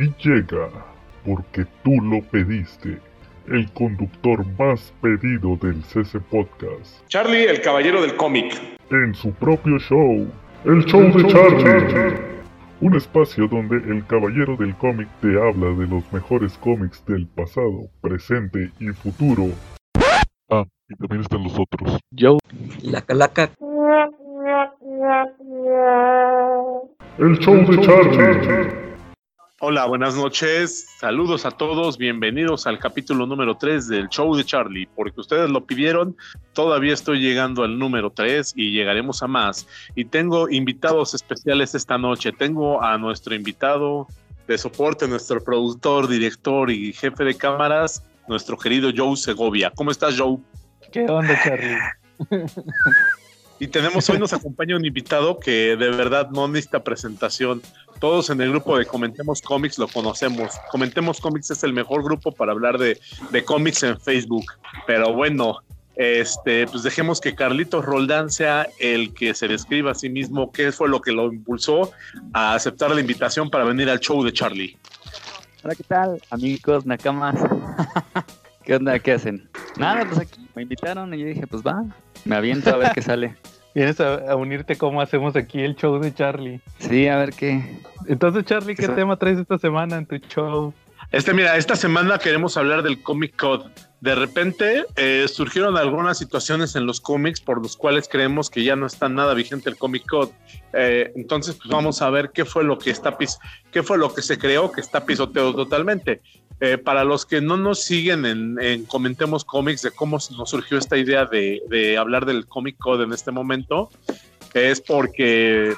Y llega, porque tú lo pediste, el conductor más pedido del CC Podcast. Charlie, el caballero del cómic. En su propio show, el show de Charlie. Un espacio donde el caballero del cómic te habla de los mejores cómics del pasado, presente y futuro. Ah, y también están los otros. Yo, la calaca. El show de Charlie. Hola, buenas noches. Saludos a todos. Bienvenidos al capítulo número 3 del show de Charlie. Porque ustedes lo pidieron, todavía estoy llegando al número 3 y llegaremos a más. Y tengo invitados especiales esta noche. Tengo a nuestro invitado de soporte, nuestro productor, director y jefe de cámaras, nuestro querido Joe Segovia. ¿Cómo estás, Joe? ¿Qué onda, Charlie? Y tenemos hoy nos acompaña un invitado que de verdad no necesita presentación. Todos en el grupo de Comentemos Comics lo conocemos. Comentemos Comics es el mejor grupo para hablar de, de cómics en Facebook. Pero bueno, este, pues dejemos que Carlitos Roldán sea el que se describa a sí mismo qué fue lo que lo impulsó a aceptar la invitación para venir al show de Charlie. Hola, ¿qué tal, amigos, nakamas? ¿Qué onda? ¿Qué hacen? Nada, pues aquí me invitaron y yo dije, pues va, me aviento a ver qué sale. Vienes a, a unirte como hacemos aquí el show de Charlie. Sí, a ver qué. Entonces, Charlie, ¿qué Eso- tema traes esta semana en tu show? Este, mira, esta semana queremos hablar del Comic Code. De repente eh, surgieron algunas situaciones en los cómics por los cuales creemos que ya no está nada vigente el Comic Code. Eh, entonces, pues vamos a ver qué fue lo que está pis qué fue lo que se creó que está pisoteado totalmente. Eh, para los que no nos siguen en, en Comentemos Comics de cómo nos surgió esta idea de, de hablar del Comic Code en este momento, es porque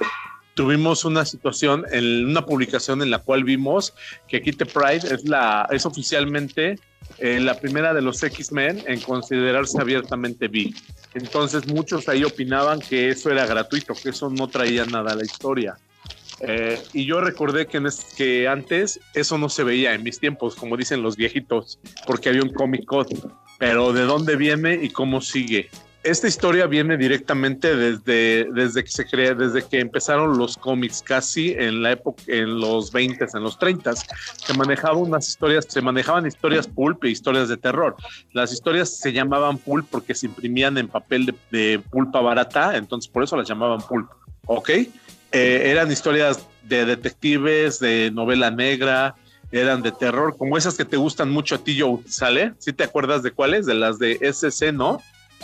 tuvimos una situación en una publicación en la cual vimos que Kitty Pride es la es oficialmente eh, la primera de los X-Men en considerarse abiertamente bi. Entonces muchos ahí opinaban que eso era gratuito, que eso no traía nada a la historia. Eh, y yo recordé que, en es- que antes eso no se veía en mis tiempos, como dicen los viejitos, porque había un Comic Code. Pero ¿de dónde viene y cómo sigue? Esta historia viene directamente desde, desde que se crea, desde que empezaron los cómics, casi en la época, en los 20 en los 30 se manejaban unas historias, se manejaban historias pulp e historias de terror. Las historias se llamaban pulp porque se imprimían en papel de, de pulpa barata, entonces por eso las llamaban pulp, ¿ok? Eh, eran historias de detectives, de novela negra, eran de terror, como esas que te gustan mucho a ti, Joe, ¿sale? ¿Sí te acuerdas de cuáles? De las de SC, ¿no?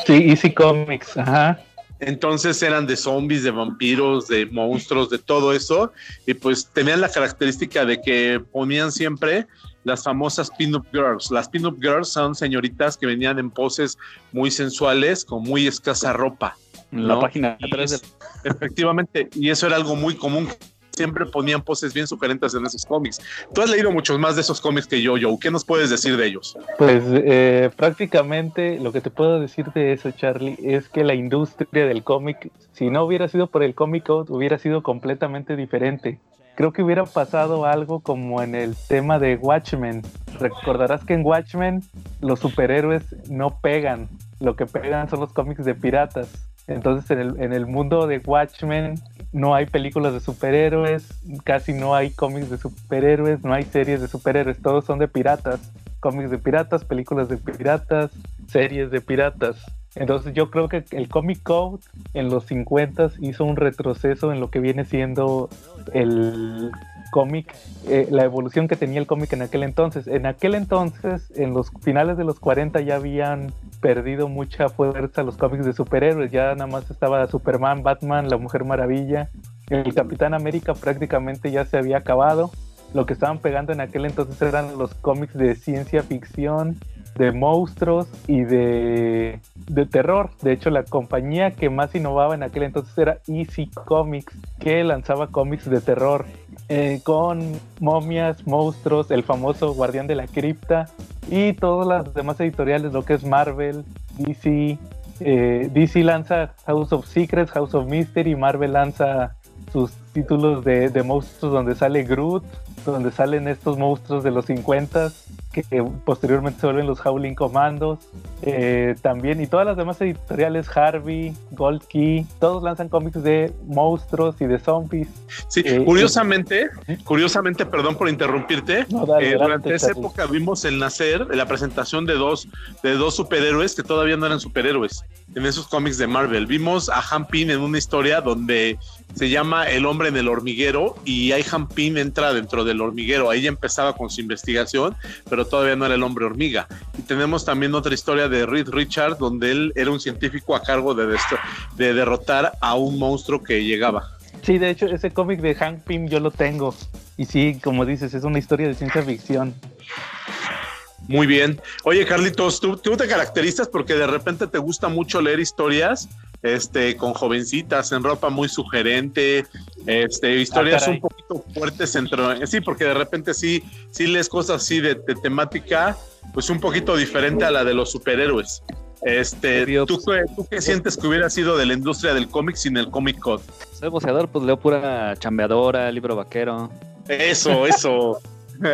Sí, Easy Comics, ajá. Entonces eran de zombies, de vampiros, de monstruos, de todo eso. Y pues tenían la característica de que ponían siempre las famosas pin-up girls. Las pin-up girls son señoritas que venían en poses muy sensuales, con muy escasa ropa. En la página Y atrás es- del... Efectivamente, y eso era algo muy común. Siempre ponían poses bien sugerentes en esos cómics. Tú has leído muchos más de esos cómics que yo, Joe. ¿Qué nos puedes decir de ellos? Pues eh, prácticamente lo que te puedo decir de eso, Charlie, es que la industria del cómic, si no hubiera sido por el Comic Code, hubiera sido completamente diferente. Creo que hubiera pasado algo como en el tema de Watchmen. Recordarás que en Watchmen los superhéroes no pegan, lo que pegan son los cómics de piratas. Entonces en el, en el mundo de Watchmen no hay películas de superhéroes, casi no hay cómics de superhéroes, no hay series de superhéroes, todos son de piratas. Cómics de piratas, películas de piratas, series de piratas. Entonces yo creo que el Comic Code en los 50 hizo un retroceso en lo que viene siendo el cómic, eh, la evolución que tenía el cómic en aquel entonces. En aquel entonces, en los finales de los 40 ya habían perdido mucha fuerza los cómics de superhéroes, ya nada más estaba Superman, Batman, la Mujer Maravilla, el Capitán América prácticamente ya se había acabado. Lo que estaban pegando en aquel entonces eran los cómics de ciencia ficción, de monstruos y de, de terror. De hecho, la compañía que más innovaba en aquel entonces era Easy Comics, que lanzaba cómics de terror eh, con momias, monstruos, el famoso Guardián de la Cripta y todas las demás editoriales, lo que es Marvel, DC. eh, DC lanza House of Secrets, House of Mystery, Marvel lanza sus títulos de, de monstruos donde sale Groot, donde salen estos monstruos de los 50 que posteriormente se vuelven los Howling Commandos. Eh, también, y todas las demás editoriales, Harvey, Gold Key, todos lanzan cómics de monstruos y de zombies. Sí, Eh, curiosamente, curiosamente, perdón por interrumpirte, No, dale, eh, durante esa Charlie. época vimos el nacer, la presentación de dos, de dos superhéroes que todavía no eran superhéroes en esos cómics de Marvel. Vimos a Han Pin en una historia donde se llama El hombre en el hormiguero y ahí Han Pin entra dentro del hormiguero. Ahí ya empezaba con su investigación, pero todavía no era el hombre hormiga. Y tenemos también otra historia de Reed Richard donde él era un científico a cargo de, de derrotar a un monstruo que llegaba. Sí, de hecho, ese cómic de Hank Pym yo lo tengo. Y sí, como dices, es una historia de ciencia ficción. Muy bien. Oye, Carlitos, ¿tú, tú te caracterizas porque de repente te gusta mucho leer historias este, con jovencitas en ropa muy sugerente, este, historias caray. un poquito fuertes entre... Sí, porque de repente sí, sí lees cosas así de, de temática, pues un poquito diferente a la de los superhéroes. Este, ¿tú, qué, ¿Tú qué sientes que hubiera sido de la industria del cómic sin el Comic Code? Soy boceador, pues leo pura chambeadora, libro vaquero. Eso, eso.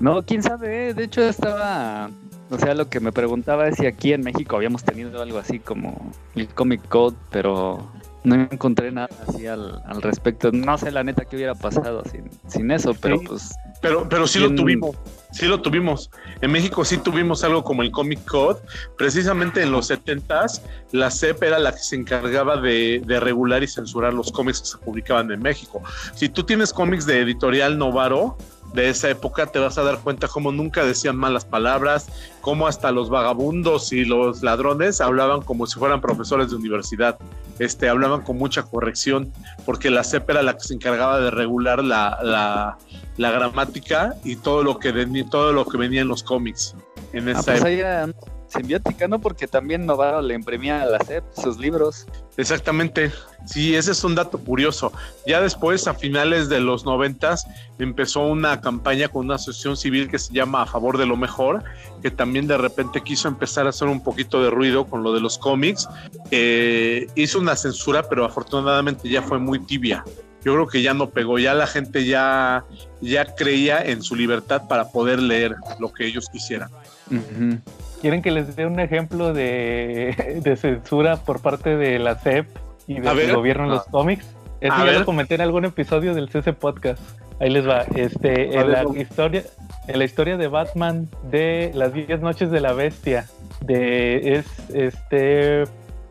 No, quién sabe, eh, de hecho estaba, o sea, lo que me preguntaba es si aquí en México habíamos tenido algo así como el Comic Code, pero no encontré nada así al, al respecto. No sé la neta qué hubiera pasado sin, sin eso, pero Sí. pues Pero, pero sí lo ¿Quién- tuvimos, sí lo tuvimos. En México sí tuvimos algo como el Comic Code. Precisamente en los 70s, la CEP era la que se encargaba de, de regular y censurar los cómics que se publicaban en México. Si tú tienes cómics de editorial Novaro, de esa época te vas a dar cuenta cómo nunca decían malas palabras, cómo hasta los vagabundos y los ladrones hablaban como si fueran profesores de universidad. Este, hablaban con mucha corrección, porque la CEP era la que se encargaba de regular la, la, la gramática y todo lo que venía, todo lo que venía en los cómics en ah, esa pues época. Simbiótica, ¿no? Porque también Novaro le imprimía a la SEP sus libros. Exactamente. Sí, ese es un dato curioso. Ya después, a finales de los noventas, empezó una campaña con una asociación civil que se llama A Favor de lo Mejor, que también de repente quiso empezar a hacer un poquito de ruido con lo de los cómics. Eh, hizo una censura, pero afortunadamente ya fue muy tibia. Yo creo que ya no pegó, ya la gente ya, ya creía en su libertad para poder leer lo que ellos quisieran. ¿Quieren que les dé un ejemplo de, de censura por parte de la CEP y del gobierno en los cómics? Eso A ya ver. lo comenté en algún episodio del CC Podcast. Ahí les va. Este, en, ver, la no. historia, en la historia de Batman de las 10 noches de la bestia, de, es, este,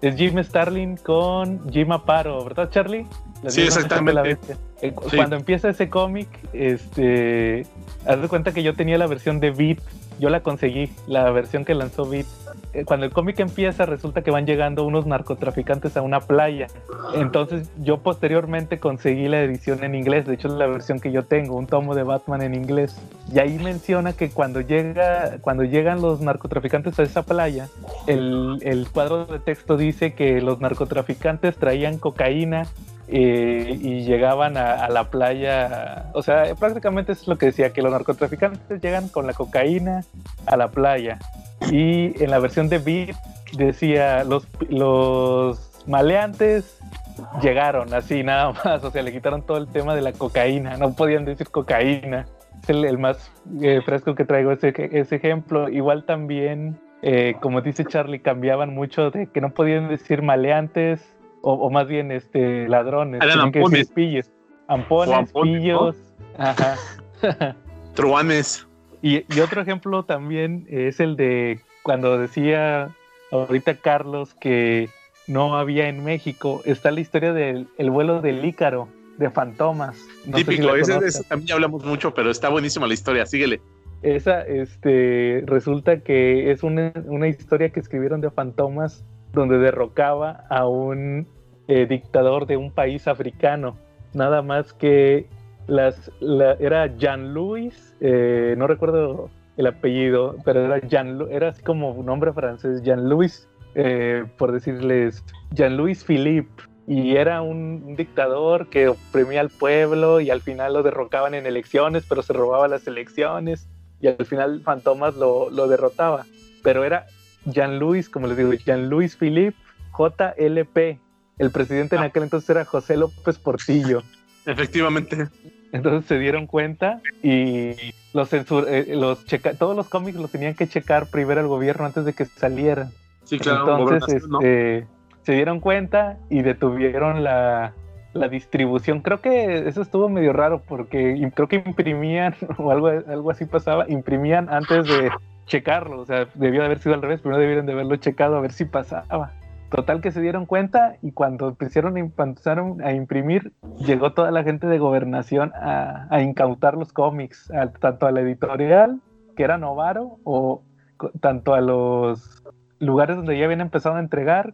es Jim Starlin con Jim Aparo, ¿verdad, Charlie? Las Sí, 10 noches de la exactamente. bestia. Eh, Sí. Cuando empieza ese cómic, este, haz de cuenta que yo tenía la versión de Beat, yo la conseguí, la versión que lanzó Beat. Eh, Cuando el cómic empieza, resulta que van llegando unos narcotraficantes a una playa. Entonces, yo posteriormente conseguí la edición en inglés, de hecho es la versión que yo tengo, un tomo de Batman en inglés. Y ahí menciona que cuando llega, cuando llegan los narcotraficantes a esa playa, el, el cuadro de texto dice que los narcotraficantes traían cocaína y llegaban a, a la playa, o sea, prácticamente es lo que decía, que los narcotraficantes llegan con la cocaína a la playa. Y en la versión de Beat decía, los, los maleantes llegaron así nada más, o sea, le quitaron todo el tema de la cocaína, no podían decir cocaína. Es el, el más eh, fresco que traigo ese, ese ejemplo. Igual también, eh, como dice Charlie, cambiaban mucho de que no podían decir maleantes, o, o más bien este ladrones, Eran ampones. decir pillos. Ampones, pillos. Ajá. Truanes. Y, y otro ejemplo también es el de cuando decía ahorita Carlos que no había en México, está la historia del el vuelo del Ícaro, de Fantomas. No sé si Típico, la ese, ese también ya hablamos mucho, pero está buenísima la historia, síguele. Esa, este, resulta que es una, una historia que escribieron de Fantomas donde derrocaba a un eh, dictador de un país africano. Nada más que las, la- era Jean-Louis, eh, no recuerdo el apellido, pero era Jean, era así como un nombre francés, Jean-Louis, eh, por decirles, Jean-Louis Philippe. Y era un, dictador que oprimía al pueblo y al final lo derrocaban en elecciones, pero se robaba las elecciones y al final Fantomas lo, lo derrotaba. Pero era Jean-Louis, como les digo, Jean-Louis Philippe, JLP. El presidente en Ah. aquel entonces era José López Portillo. Efectivamente. Entonces se dieron cuenta y los, censur eh, los checa todos los cómics los tenían que checar primero el gobierno antes de que salieran. Sí, claro. Entonces este, se dieron cuenta y detuvieron la, la distribución. Creo que eso estuvo medio raro porque creo que imprimían o algo, algo así pasaba, imprimían antes de checarlo. O sea, debió de haber sido al revés, primero debieron de haberlo checado a ver si pasaba. Total que se dieron cuenta y cuando empezaron, a imprimir, llegó toda la gente de gobernación a, incautar los cómics, tanto a la editorial, que era Novaro, o tanto a los lugares donde ya habían empezado a entregar,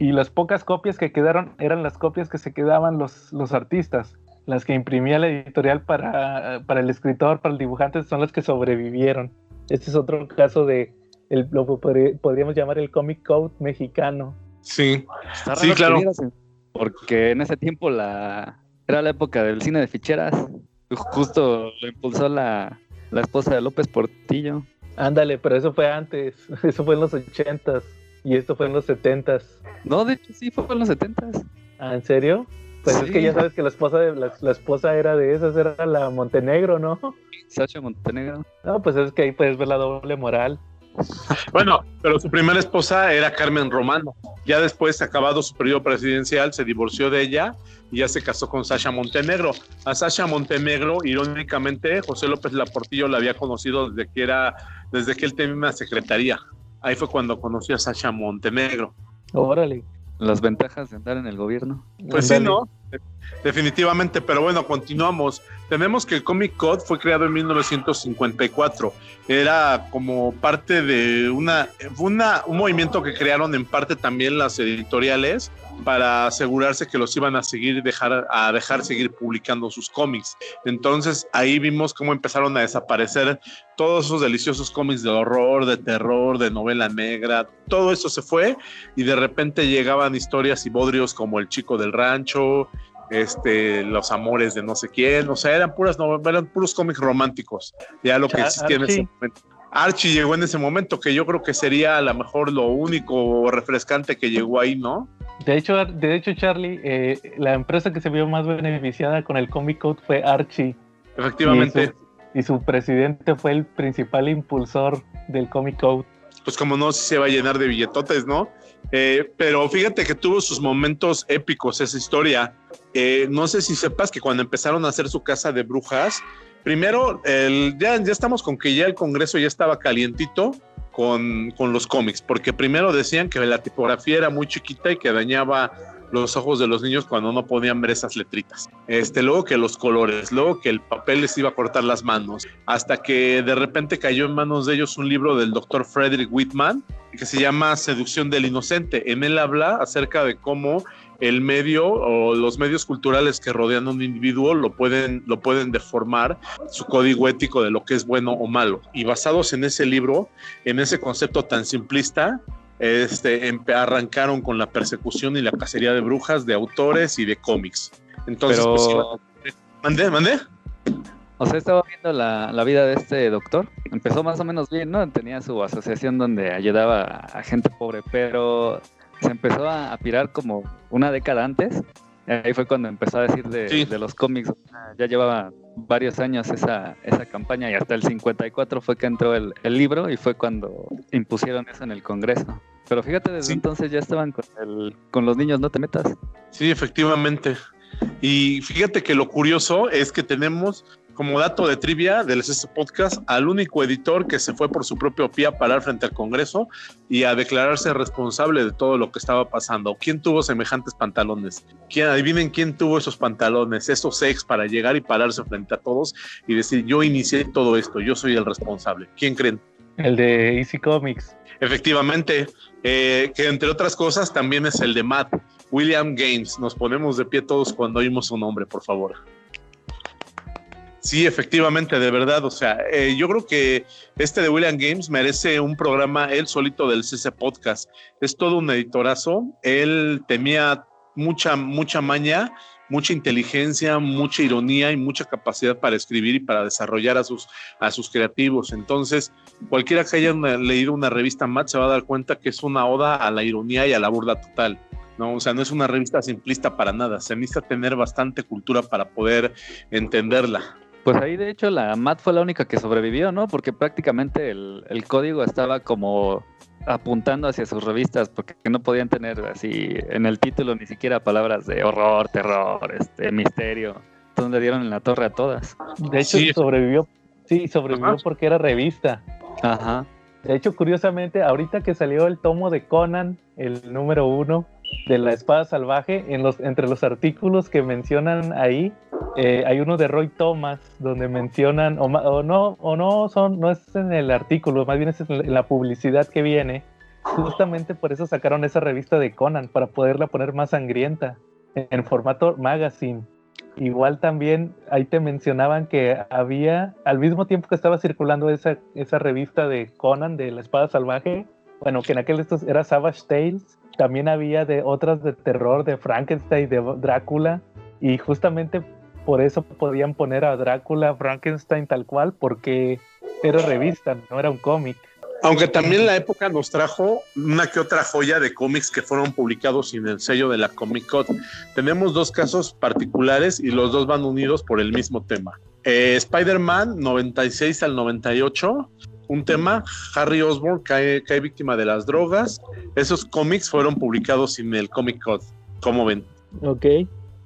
y, las pocas copias que quedaron eran las copias que se quedaban los, los artistas. Las que imprimía la editorial para, para el escritor, para el dibujante, son las que sobrevivieron. Este es otro caso de el, lo podríamos llamar el Comic Code mexicano. Sí, sí, claro. Porque en ese tiempo la era la época del cine de ficheras. Justo lo impulsó la, la esposa de López Portillo. Ándale, pero eso fue antes. Eso fue en los ochentas. Y esto fue en los setentas. No, de hecho sí, fue en los setentas. ¿Ah, en serio? Pues es que ya sabes que la esposa de la, esposa era de esas, era la Montenegro, ¿no? Sacha Montenegro. No, pues es que ahí puedes ver la doble moral. Bueno, pero su primera esposa era Carmen Romano. Ya después, acabado su periodo presidencial, se divorció de ella y ya se casó con Sasha Montenegro. A Sasha Montenegro, irónicamente, José López Laportillo la había conocido desde que era, desde que él tenía una secretaría. Ahí fue cuando conoció a Sasha Montenegro. Órale. Las ventajas de andar en el gobierno. Pues sí, ¿no? Definitivamente, pero bueno, continuamos. Tenemos que el Comic Code fue creado en 1954. Era como parte de una, una, un movimiento que crearon en parte también las editoriales para asegurarse que los iban a seguir dejar a dejar seguir publicando sus cómics. Entonces ahí vimos cómo empezaron a desaparecer todos esos deliciosos cómics de horror, de terror, de novela negra, todo eso se fue y de repente llegaban historias y bodrios como El chico del rancho, este, los amores de no sé quién, o sea, eran puras eran puros cómics románticos, ya lo que existía en ese momento. Archie llegó en ese momento, que yo creo que sería a lo mejor lo único refrescante que llegó ahí, ¿no? De hecho, de hecho Charlie, eh, la empresa que se vio más beneficiada con el Comic Code fue Archie. Efectivamente. Y su, presidente fue el principal impulsor del Comic Code. Pues como no, si se va a llenar de billetotes, ¿no? Eh, pero fíjate que tuvo sus momentos épicos esa historia. Eh, no sé si sepas que cuando empezaron a hacer su casa de brujas, primero, el, ya, ya estamos con que ya el Congreso ya estaba calientito con, los cómics, porque primero decían que la tipografía era muy chiquita y que dañaba los ojos de los niños cuando no podían ver esas letritas. Este, luego que los colores, luego que el papel les iba a cortar las manos, hasta que de repente cayó en manos de ellos un libro del doctor Frederick Whitman que se llama Seducción del Inocente. En él habla acerca de cómo el medio o los medios culturales que rodean a un individuo lo pueden, lo pueden deformar su código ético de lo que es bueno o malo. Y basados en ese libro, en ese concepto tan simplista, este, arrancaron con la persecución y la cacería de brujas, de autores y de cómics. Entonces, Pero... pues, mandé, mandé. O sea, estaba viendo la, la, vida de este doctor. Empezó más o menos bien, ¿no? Tenía su asociación donde ayudaba a gente pobre, pero se empezó a, pirar como una década antes. Ahí fue cuando empezó a decir de, de los cómics. Ya llevaba varios años esa, esa campaña y hasta el 54 fue que entró el, el libro y fue cuando impusieron eso en el Congreso. Pero fíjate, desde entonces ya estaban con, el, con los niños, no te metas. Sí, efectivamente. Y fíjate que lo curioso es que tenemos como dato de trivia del este podcast al único editor que se fue por su propio pie a parar frente al Congreso y a declararse responsable de todo lo que estaba pasando. ¿Quién tuvo semejantes pantalones? ¿Quién, adivinen quién tuvo esos pantalones, esos ex para llegar y pararse frente a todos y decir yo inicié todo esto, yo soy el responsable. ¿Quién creen? El de Easy Comics. Efectivamente, eh, que entre otras cosas también es el de Matt, William Games. Nos ponemos de pie todos cuando oímos su nombre, por favor. Sí, efectivamente, de verdad. O sea, eh, yo creo que este de William Games merece un programa él solito del CC Podcast. Es todo un editorazo. Él tenía mucha, mucha maña, mucha inteligencia, mucha ironía y mucha capacidad para escribir y para desarrollar a sus, a sus creativos. Entonces, cualquiera que haya leído una revista Matt se va a dar cuenta que es una oda a la ironía y a la burla total. ¿no? O sea, no es una revista simplista para nada, se necesita tener bastante cultura para poder entenderla. Pues ahí de hecho la MAT fue la única que sobrevivió, ¿no? Porque prácticamente el, el código estaba como apuntando hacia sus revistas porque no podían tener así en el título ni siquiera palabras de horror, terror, este misterio. Entonces le dieron en la torre a todas. De hecho, Sí. sobrevivió. Sí, sobrevivió Ajá. porque era revista. Ajá. De hecho, curiosamente, ahorita que salió el tomo de Conan, el número uno de la espada salvaje, entre los artículos que mencionan ahí, eh, hay uno de Roy Thomas donde mencionan, o, o no, o no son, no es en el artículo, más bien es en la publicidad que viene. Justamente por eso sacaron esa revista de Conan, para poderla poner más sangrienta, en, formato magazine. Igual también ahí te mencionaban que había, al mismo tiempo que estaba circulando esa, esa revista de Conan de la espada salvaje, bueno, que en aquel estos era Savage Tales, también había de otras de terror, de Frankenstein, de Drácula, y justamente por eso podían poner a Drácula, Frankenstein tal cual, porque era revista, no era un cómic. Aunque también la época nos trajo una que otra joya de cómics que fueron publicados sin el sello de la Comic Con. Tenemos dos casos particulares y los dos van unidos por el mismo tema. Eh, Spider-Man 96 al 98, un tema, Harry Osborn cae, cae víctima de las drogas. Esos cómics fueron publicados sin el Comic Con. ¿Cómo ven? Ok.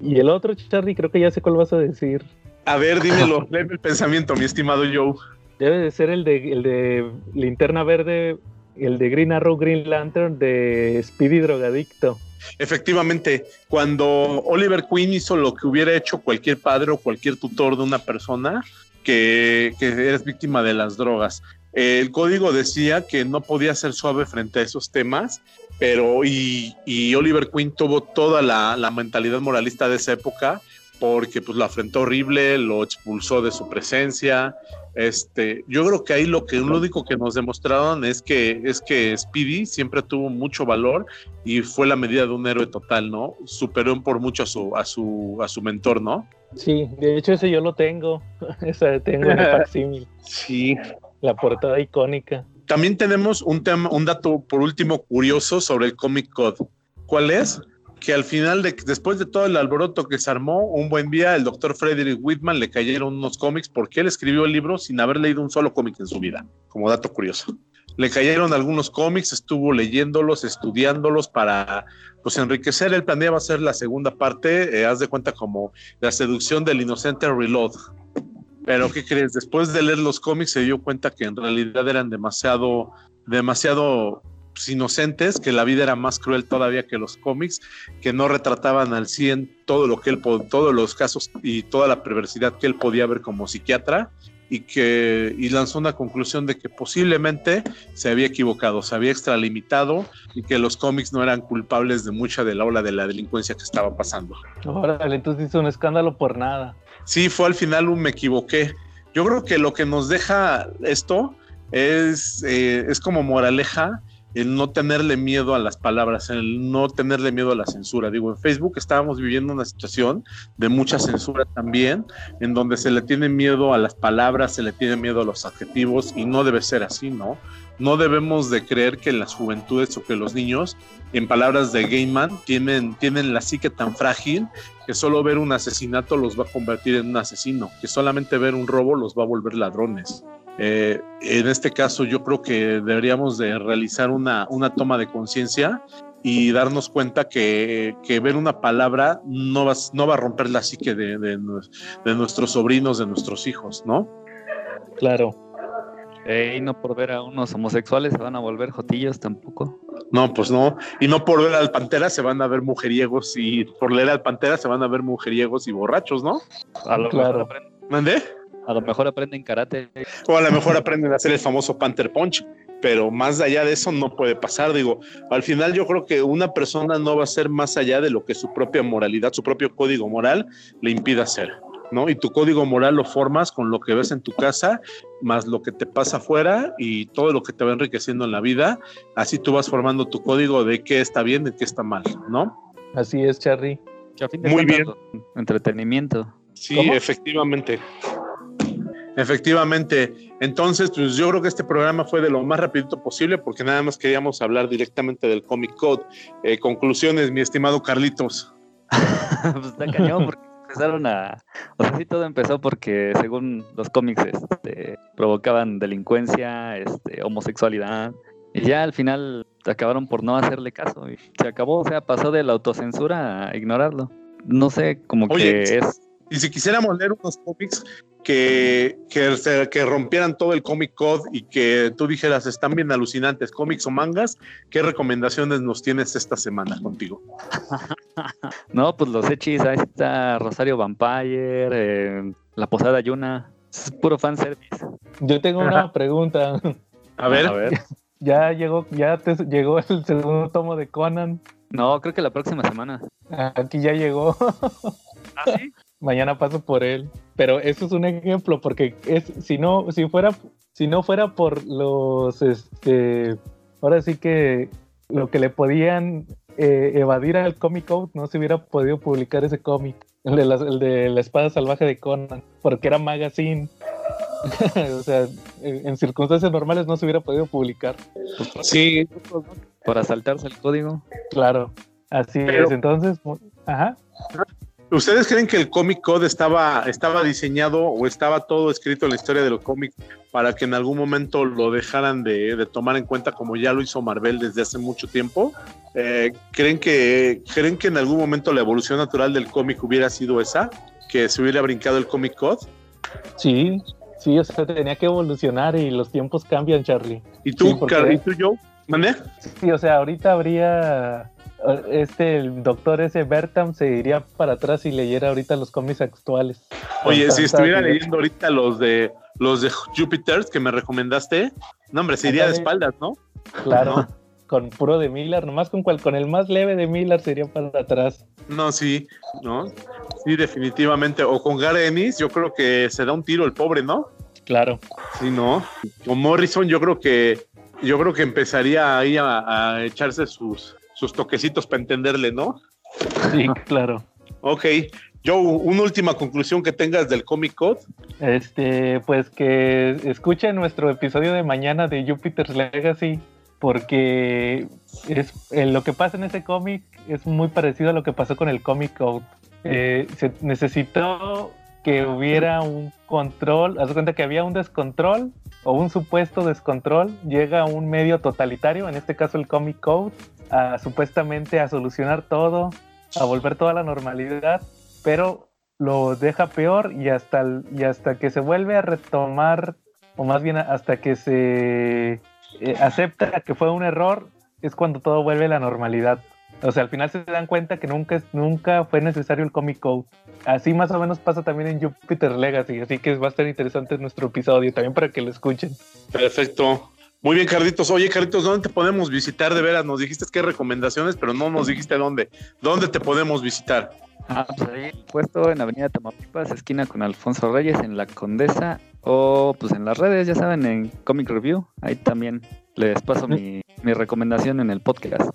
Y el otro, Charlie, creo que ya sé cuál vas a decir. A ver, dímelo, léeme el pensamiento, mi estimado Joe. Debe de ser el de, el de Linterna Verde, el de Green Arrow, Green Lantern, de Speedy Drogadicto. Efectivamente, cuando Oliver Queen hizo lo que hubiera hecho cualquier padre o cualquier tutor de una persona que, que eres víctima de las drogas, el código decía que no podía ser suave frente a esos temas, pero y, y Oliver Queen tuvo toda la, la mentalidad moralista de esa época porque pues lo afrentó horrible, lo expulsó de su presencia. Este, yo creo que ahí lo que lo único que nos demostraron es que es que Speedy siempre tuvo mucho valor y fue la medida de un héroe total, ¿no? Superó por mucho a su a su a su mentor, ¿no? Sí, de hecho ese yo lo tengo. Esa tengo en el facsímil, Sí. La portada icónica. También tenemos un tema, un dato por último curioso sobre el Comic Code. ¿Cuál es? Que al final, de, después de todo el alboroto que se armó, un buen día el doctor Frederick Whitman le cayeron unos cómics porque él escribió el libro sin haber leído un solo cómic en su vida, como dato curioso. Le cayeron algunos cómics, estuvo leyéndolos, estudiándolos para pues enriquecer. Él planeaba hacer la segunda parte, eh, haz de cuenta como la seducción del inocente Reload. Pero ¿qué crees? Después de leer los cómics se dio cuenta que en realidad eran demasiado, demasiado pues, inocentes, que la vida era más cruel todavía que los cómics, que no retrataban al 100 todo lo que él, todos los casos y toda la perversidad que él podía ver como psiquiatra y que y lanzó una conclusión de que posiblemente se había equivocado, se había extralimitado y que los cómics no eran culpables de mucha de la ola de la delincuencia que estaba pasando. Órale, entonces hizo un escándalo por nada. Sí, fue al final un me equivoqué. Yo creo que lo que nos deja esto es, eh, es como moraleja el no tenerle miedo a las palabras, el no tenerle miedo a la censura. Digo, en Facebook estábamos viviendo una situación de mucha censura también, en donde se le tiene miedo a las palabras, se le tiene miedo a los adjetivos y no debe ser así, ¿no? No debemos de creer que las juventudes o que los niños, en palabras de Gaiman, tienen, tienen la psique tan frágil que solo ver un asesinato los va a convertir en un asesino, que solamente ver un robo los va a volver ladrones. Eh, en este caso yo creo que deberíamos de realizar una, una toma de conciencia y darnos cuenta que, que, ver una palabra no va, no va a romper la psique de, de, de nuestros sobrinos, de nuestros hijos, ¿no? Claro. Eh, y no por ver a unos homosexuales se van a volver jotillos tampoco. No, pues no. Y no por ver al Pantera se van a ver mujeriegos y por leer al Pantera se van a ver mujeriegos y borrachos, ¿no? A lo Claro. ¿Mandé? A lo mejor aprenden karate. O a lo mejor aprenden a hacer el famoso Panther Punch, pero más allá de eso no puede pasar. Digo, al final yo creo que una persona no va a ser más allá de lo que su propia moralidad, su propio código moral le impida hacer, ¿no? Y tu código moral lo formas con lo que ves en tu casa, más lo que te pasa afuera y todo lo que te va enriqueciendo en la vida. Así tú vas formando tu código de qué está bien y qué está mal, ¿no? Así es, de Muy cuentas, Entretenimiento. Sí, ¿Cómo? efectivamente. Efectivamente. Entonces, pues yo creo que este programa fue de lo más rapidito posible porque nada más queríamos hablar directamente del Comic Code. Eh, conclusiones, mi estimado Carlitos. pues está cañón porque empezaron a... O sea, sí todo empezó porque según los cómics este, provocaban delincuencia, este, homosexualidad. Y ya al final acabaron por no hacerle caso. Y se acabó, o sea, pasó de la autocensura a ignorarlo. No sé, como que es... Y si quisiéramos leer unos cómics que, que, que, rompieran todo el comic code y que tú dijeras están bien alucinantes, cómics o mangas, ¿qué recomendaciones nos tienes esta semana contigo? no, pues los hechis, ahí está Rosario Vampire, eh, La Posada Yuna, es puro fanservice. Yo tengo una pregunta. A ver. A ver. Ya llegó, ya te llegó el segundo tomo de Conan. No, creo que la próxima semana. Aquí ya llegó. ¿Ah, sí? Mañana paso por él. Pero eso es un ejemplo, porque es, si no, si fuera, si no fuera por los este ahora sí que lo que le podían eh, evadir al Comic Code, no se hubiera podido publicar ese cómic. El de, la, el de la espada salvaje de Conan, porque era magazine. o sea, en circunstancias normales no se hubiera podido publicar. Sí. Para saltarse el código. Claro, así es. Entonces, ajá. ¿Ustedes creen que el Comic Code estaba, estaba diseñado o estaba todo escrito en la historia de los cómics para que en algún momento lo dejaran de, tomar en cuenta como ya lo hizo Marvel desde hace mucho tiempo? Eh, ¿creen, que, ¿Creen que en algún momento la evolución natural del cómic hubiera sido esa? ¿Que se hubiera brincado el Comic Code? Sí, sí, o sea, tenía que evolucionar y los tiempos cambian, Charlie. ¿Y tú, sí, ¿y tú Joe? ¿Mané? Sí, o sea, ahorita habría este el doctor ese Bertam se iría para atrás y leyera ahorita los cómics actuales. Oye, si estuviera leyendo ahorita los de los de Jupiter que me recomendaste, no hombre, se iría de espaldas, ¿no? Claro. Con puro de Miller, nomás con cual, con el más leve de Miller sería para atrás. No, sí, ¿no? Sí, definitivamente. O con Gary Ennis, yo creo que se da un tiro el pobre, ¿no? Claro. Sí, ¿no? Con Morrison, yo creo que yo creo que empezaría ahí a, a echarse sus, sus toquecitos para entenderle, ¿no? Sí, claro. Ok. Joe, una última conclusión que tengas del Comic Code. Este, pues que escuchen nuestro episodio de mañana de Jupiter's Legacy, porque es eh, lo que pasa en ese cómic es muy parecido a lo que pasó con el Comic Code. Eh, se necesitó que hubiera un control, haz cuenta que había un descontrol o un supuesto descontrol, llega un medio totalitario, en este caso el Comic Code, a, supuestamente a solucionar todo, a volver toda la normalidad, pero lo deja peor y hasta, y hasta que se vuelve a retomar, o más bien hasta que se eh, acepta que fue un error, es cuando todo vuelve a la normalidad. O sea, al final se dan cuenta que nunca, nunca fue necesario el Comic Code. Así más o menos pasa también en Jupiter Legacy, así que va a estar interesante nuestro episodio también para que lo escuchen. Perfecto. Muy bien, Carlitos. Oye, Carlitos, ¿dónde te podemos visitar de veras? Nos dijiste qué recomendaciones, pero no nos dijiste dónde. ¿Dónde te podemos visitar? Ah, pues ahí puesto en Avenida Tamaulipas, esquina con Alfonso Reyes, en La Condesa, o pues en las redes, ya saben, en Comic Review. Ahí también les paso mi, mi recomendación en el podcast.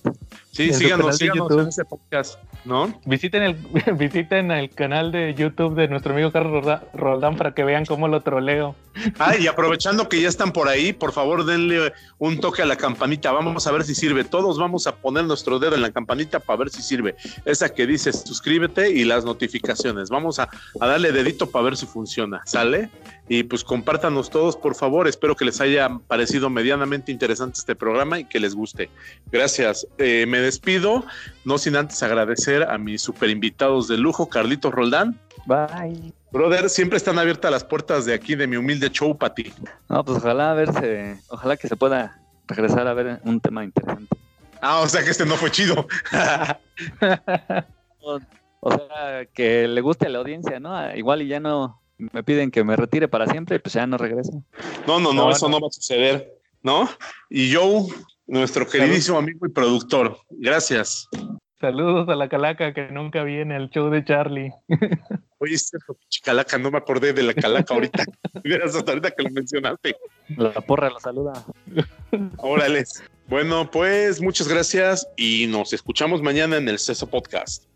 Sí, síganos, síganos en ese podcast, ¿no? Visiten el, visiten el canal de YouTube de nuestro amigo Carlos Roldán para que vean cómo lo troleo. Ah, y aprovechando que ya están por ahí, por favor denle un toque a la campanita, vamos a ver si sirve. Todos vamos a poner nuestro dedo en la campanita para ver si sirve. Esa que dice suscríbete y las notificaciones. Vamos a, a darle dedito para ver si funciona, ¿sale? Y pues compártanos todos, por favor. Espero que les haya parecido medianamente interesante este programa y que les guste. Gracias. Eh, me despido, no sin antes agradecer a mis super invitados de lujo, Carlitos Roldán. Bye. Brother, siempre están abiertas las puertas de aquí de mi humilde show para ti. No, pues ojalá a verse, ojalá que se pueda regresar a ver un tema interesante. Ah, o sea que este no fue chido. o sea, que le guste a la audiencia, ¿no? Igual y ya no me piden que me retire para siempre, pues ya no regreso. No, no, no, eso no va a suceder, ¿no? Y Joe, nuestro queridísimo amigo y productor, gracias. Saludos a la calaca que nunca viene al show de Charlie. Oye, este calaca, no me acordé de la calaca ahorita. hasta ahorita que lo mencionaste. La porra lo saluda. Órale. Bueno, pues muchas gracias y nos escuchamos mañana en el CESO Podcast.